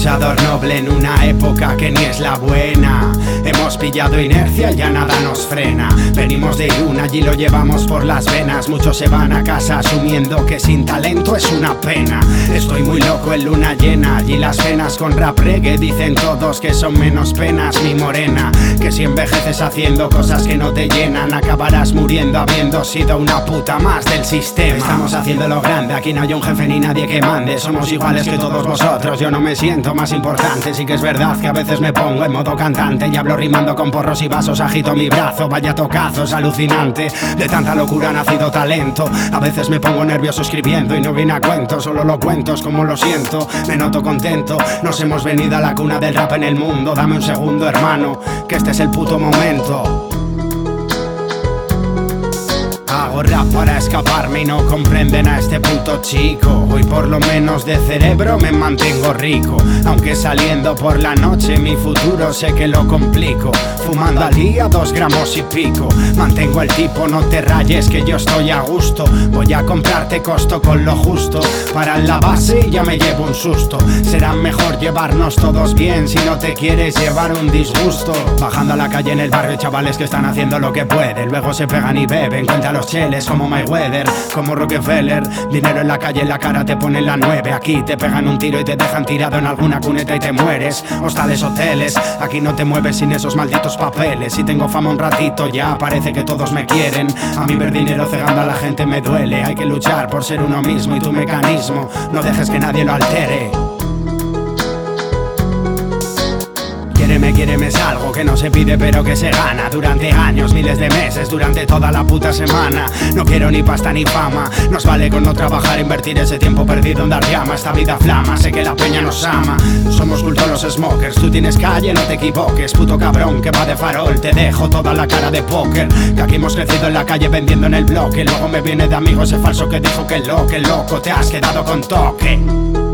luchador noble en una época que ni es la buena. Hemos pillado inercia y ya nada nos frena. Venimos de Irún, allí lo llevamos por las venas. Muchos se van a casa asumiendo que sin talento es una pena. Estoy muy loco en luna llena, allí las penas con rap reggae dicen todos que son menos penas, mi morena. Que si envejeces haciendo cosas que no te llenan, acabarás muriendo habiendo sido una puta más del sistema. Estamos haciendo lo grande, aquí no hay un jefe ni nadie que mande. Somos iguales que todos vosotros, yo no me siento más importante. Sí que es verdad que a veces me pongo en modo cantante y hablo rimando con porros y vasos, agito mi brazo, vaya tocazo, es alucinante. De tanta locura ha nacido talento. A veces me pongo nervioso escribiendo y no viene a cuento, solo lo cuentos como lo siento. Me noto contento, nos hemos venido a la cuna del rap en el mundo. Dame un segundo, hermano, que este es el puto momento. Para escaparme y no comprenden a este puto chico. Hoy por lo menos de cerebro me mantengo rico. Aunque saliendo por la noche mi futuro sé que lo complico. Fumando al día dos gramos y pico. Mantengo el tipo, no te rayes que yo estoy a gusto. Voy a comprarte costo con lo justo. Para la base ya me llevo un susto. Será mejor llevarnos todos bien si no te quieres llevar un disgusto. Bajando a la calle en el barrio, chavales que están haciendo lo que pueden. Luego se pegan y beben, cuenta los cheles como Mayweather, como Rockefeller. Dinero en la calle, en la cara te ponen la nueve. Aquí te pegan un tiro y te dejan tirado en alguna cuneta y te mueres. Hostales, hoteles, aquí no te mueves sin esos malditos papeles. Si tengo fama un ratito, ya parece que todos me quieren. A mí ver dinero cegando a la gente me duele. Hay que luchar por ser uno mismo y tu mecanismo. No dejes que nadie lo altere. Quiéreme, quiéreme es algo que no se pide pero que se gana Durante años, miles de meses, durante toda la puta semana. No quiero ni pasta ni fama Nos vale con no trabajar, invertir ese tiempo perdido en dar llama Esta vida flama, sé que la peña nos ama. Somos culto los smokers, tú tienes calle, no te equivoques Puto cabrón que va de farol, te dejo toda la cara de póker. Que aquí hemos crecido en la calle vendiendo en el bloque Luego me viene de amigos ese falso que dijo que lo, que loco Te has quedado con toque